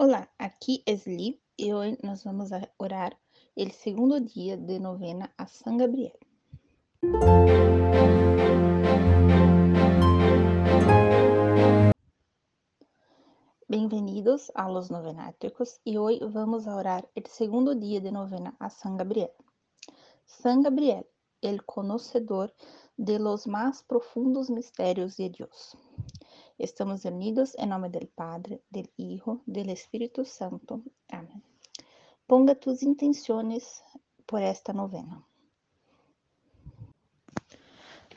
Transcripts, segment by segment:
Olá, aqui é Sli e hoje nós vamos orar o segundo dia de novena a São Gabriel. Bem-vindos a los novenáticos e hoje vamos orar o segundo dia de novena a São Gabriel. São Gabriel, el conocedor de los más profundos misterios de Dios. Estamos unidos em nome do Padre, do Hijo, do Espírito Santo. Amém. Ponga tus intenções por esta novena.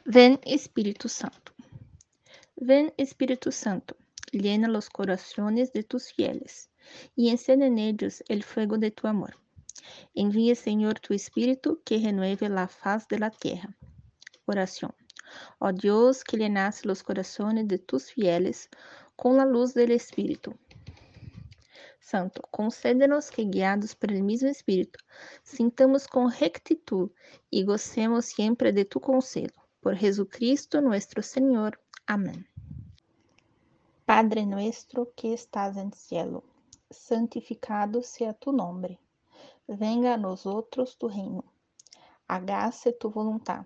Ven Espírito Santo. Ven Espírito Santo, llena los corazones de tus fieles y encende en ellos el fuego de tu amor. Envía, Señor, tu Espíritu que renueve la faz de la tierra. Oración. Ó Dios, que llenaste los corazones de tus fieles con la luz del Espíritu. Santo, concédenos que, guiados por el mismo Espíritu, sintamos con rectitud y gocemos siempre de tu consuelo. Por Jesucristo nuestro Señor. Amén. Padre nuestro que estás en cielo, santificado sea tu nombre. Venga a nosotros tu reino. Hágase tu voluntad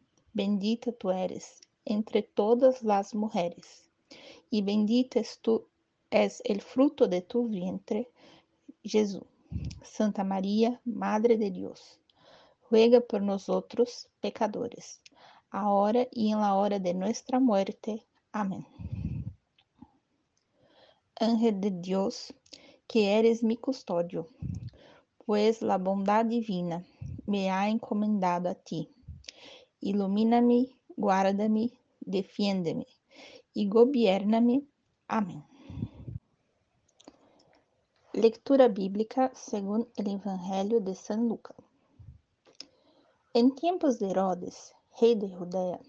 Bendita tu eres entre todas las mujeres, y bendito es, tu, es el fruto de tu vientre, Jesús. Santa María, Madre de Dios, ruega por nosotros pecadores, ahora y en la hora de nuestra muerte. Amén. Ángel de Dios, que eres mi custodio, pues la bondad divina me ha encomendado a ti ilumina-me, guarda-me, defiende-me e governa-me. Amém. Leitura bíblica segundo o Evangelho de São Lucas. Em tempos de Herodes, rei de Judea,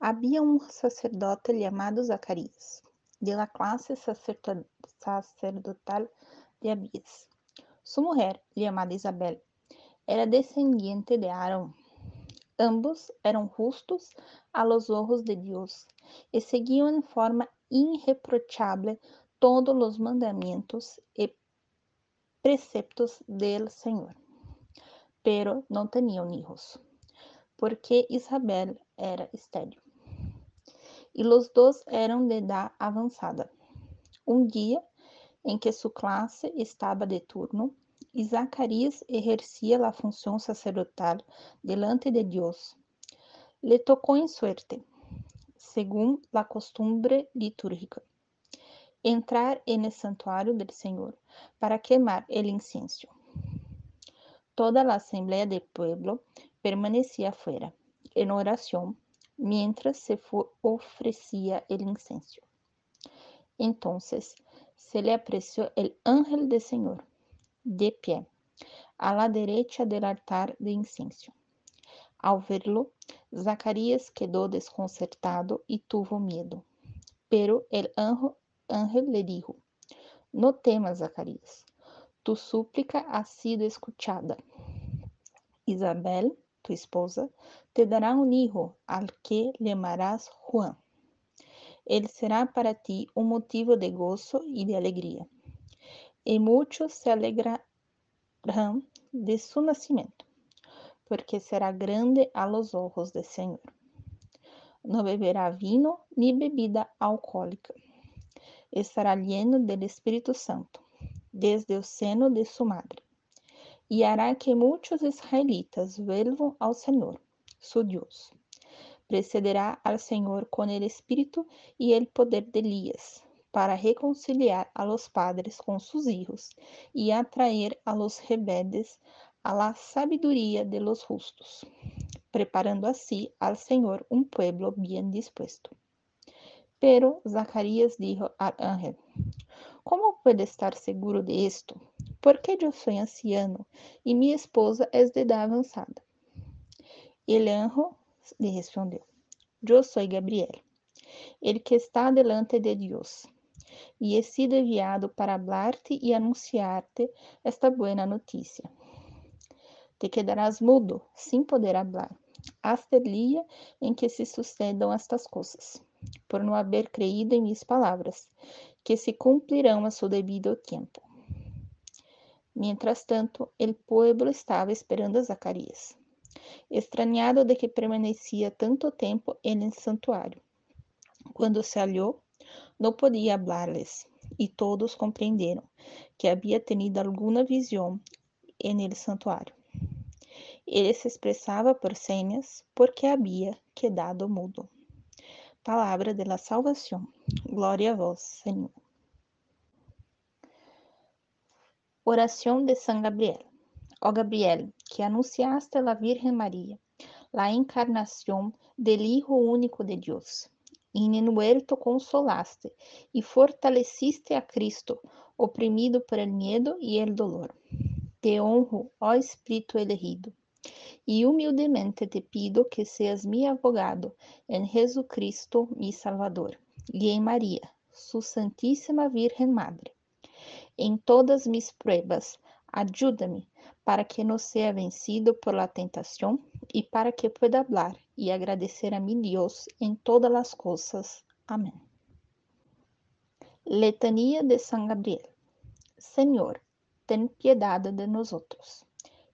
havia um sacerdote chamado Zacarias, de la classe sacerdotal de Abias. Sua mulher, chamada Isabel, era descendiente de Arão Ambos eram justos a los ojos de Dios e seguiam em forma irreprochable todos os mandamentos e preceptos del Senhor. Pero não tinham hijos, porque Isabel era estéril. E os dois eram de edad avançada. Um dia em que sua classe estava de turno, y Zacarías ejercía la función sacerdotal delante de Dios. Le tocó en suerte, según la costumbre litúrgica, entrar en el santuario del Señor para quemar el incienso. Toda la asamblea del pueblo permanecía afuera, en oración, mientras se ofrecía el incienso. Entonces se le apreció el ángel del Señor de pé, a la derecha del altar de incenso. Ao verlo, Zacarias quedou desconcertado e tuvo miedo. Pero el ángel le dijo, No temas, Zacarias, tu súplica ha sido escuchada. Isabel, tu esposa, te dará un hijo al que llamarás Juan. Ele será para ti um motivo de gozo e de alegria e muitos se alegrarão de su nascimento, porque será grande a los ojos Senhor. Não beberá vino ni bebida alcoólica. Estará lleno del Espírito Santo, desde o seno de sua madre, e hará que muitos israelitas vuelvam ao Senhor, su Deus. Precederá al Senhor com el Espírito e el poder de Elias para reconciliar a los padres com sus hijos e atraer a los rebeldes a la sabiduría de los justos, preparando así al Señor un pueblo bien dispuesto. Pero Zacarías dijo al ángel, ¿Cómo puede estar seguro de esto? Porque yo soy anciano y mi esposa es de edad avanzada. El ángel le respondió, yo soy Gabriel, el que está delante de Dios, y he sido enviado para hablarte y anunciarte esta buena noticia. Te quedarás mudo, sin poder hablar, hasta el día en que se sucedan estas cosas, por no haber creído en mis palabras, que se cumplirão a seu devido tempo. Mientras tanto, el pueblo estava esperando a Zacarias, extrañado de que permanecia tanto tempo en el santuário. Quando se hallou, não podia hablarles, e todos compreenderam que havia tenido alguma visão en el santuário. Ele se expressava por señas porque havia quedado mudo. Palavra de la salvação. Glória a vós, Senhor. Oração de San Gabriel. Ó Gabriel, que anunciaste a la Virgen María la encarnación del Hijo único de Dios, el huerto consolaste y fortaleciste a Cristo, oprimido por el miedo y el dolor. Te honro, ó Espíritu elegido, y humildemente te pido que seas mi abogado en Jesucristo, mi Salvador, y en María, su Santísima Virgen Madre. En todas mis pruebas, ayúdame para que no sea vencido por la tentación y para que pueda hablar y agradecer a mi Dios en todas las cosas. Amén. Letanía de San Gabriel. Señor, ten piedad de nosotros.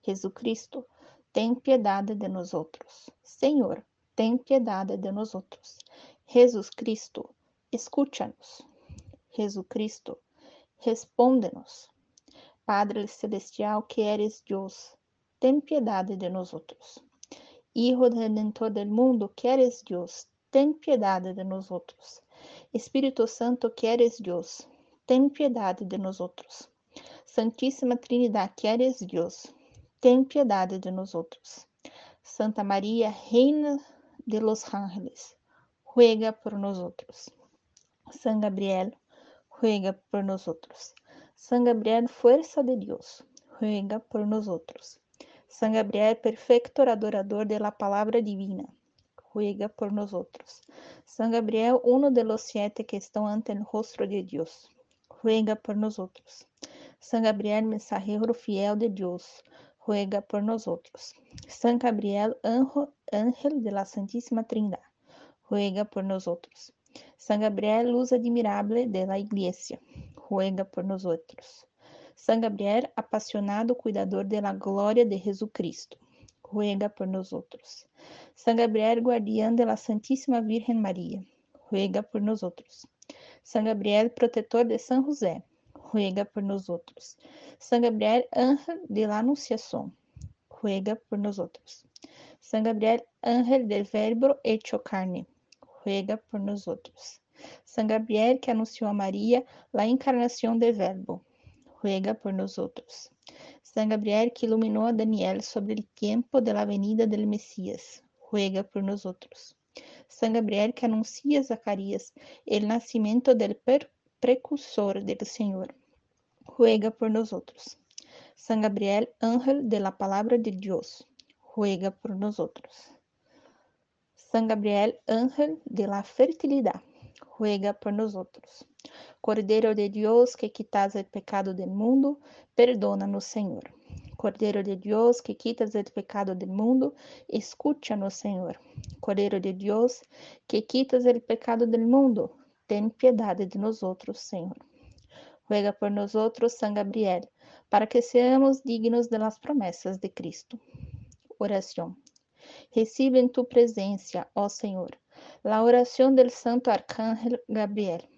Jesucristo, ten piedad de nosotros. Señor, ten piedad de nosotros. Jesus Cristo, escúchanos. Jesucristo, respóndenos. Padre celestial que eres Dios, ten piedade de nosotros. Hijo redentor del mundo que eres Dios, ten piedade de nosotros. Espírito Santo que eres Dios, ten piedade de nosotros. Santíssima Trinidade que eres Dios, ten piedade de nosotros. Santa Maria, Reina de los Ángeles, ruega por nosotros. San Gabriel, ruega por nosotros. San Gabriel, fuerza de Dios, ruega por nosotros. San Gabriel, perfecto adorador de la palabra divina, ruega por nosotros. San Gabriel, uno de los siete que están ante el rostro de Dios, ruega por nosotros. San Gabriel, mensajero fiel de Dios, ruega por nosotros. San Gabriel, ángel de la Santísima Trindad, ruega por nosotros. San Gabriel, luz admirable de la Iglesia, ruega por nosotros. San Gabriel, apasionado cuidador de la gloria de Jesucristo, ruega por nosotros. San Gabriel, guardián de la Santísima Virgen ruega por nosotros. San Gabriel, protetor de San José, ruega por nosotros. San Gabriel, ángel de la Anunciación, ruega por nosotros. San Gabriel, ángel del Verbo hecho carne, ruega por nosotros. San Gabriel, que anunció a María la encarnación del Verbo, ruega por nosotros. San Gabriel, que iluminó a Daniel sobre el tiempo de la venida del Mesías, ruega por nosotros. San Gabriel, que anuncia a Zacarías el nacimiento del precursor del Señor, ruega por nosotros. San Gabriel, ángel de la palabra de Dios, ruega por nosotros. San Gabriel, ángel de la fertilidad, ruega por nosotros. Cordeiro de Dios, que quitas el pecado del mundo, perdónanos, Señor. Cordeiro de Dios, que quitas el pecado del mundo, escúchanos, Señor. Cordeiro de Dios, que quitas el pecado del mundo, ten piedad de nosotros, Señor. Ruega por nosotros, San Gabriel, para que seamos dignos de las promesas de Cristo. Oración. Recibe en tu presencia, ó Señor, la oración del Santo Arcángel Gabriel,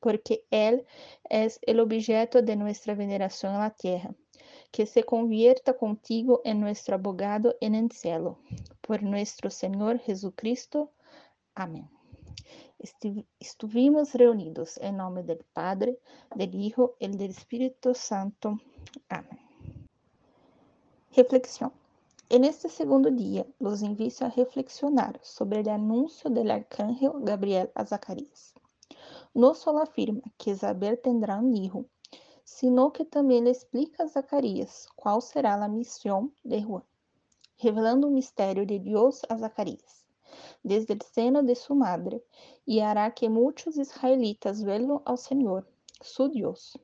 porque Él es el objeto de nuestra veneración en la tierra. Que se convierta contigo en nuestro abogado en el cielo. Por nuestro Señor Jesucristo. Amén. Estuvimos reunidos en nombre del Padre, del Hijo y del Espíritu Santo. Amén. Reflexión. En este segundo dia, los invito a reflexionar sobre el anuncio del arcángel Gabriel a Zacarías. no solo afirma que Isabel tendrá um hijo, sino que também lhe explica a Zacarias qual será a missão de Juan, revelando o mistério de Deus a Zacarias, desde o seno de sua madre, e hará que muitos israelitas vuelvan ao Senhor, su Deus.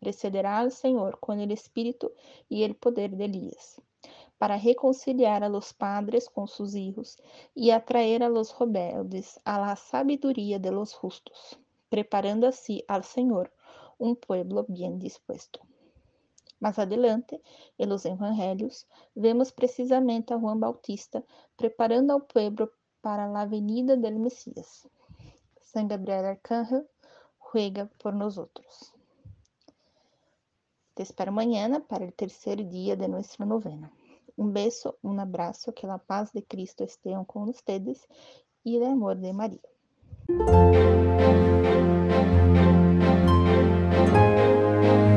Precederá al Senhor com o espírito e o poder de Elías, para reconciliar a los padres com sus hijos e atraer a los rebeldes a la sabiduría de los justos, preparando así al Senhor um pueblo bien dispuesto. Mais adelante, em los evangelhos, vemos precisamente a Juan Bautista preparando ao pueblo para a venida del Messias. San Gabriel Arcángel ruega por nosotros. Te espero mañana para el tercer día de nuestra novena. Un beso, un abrazo, que la paz de Cristo esté con ustedes y el amor de María.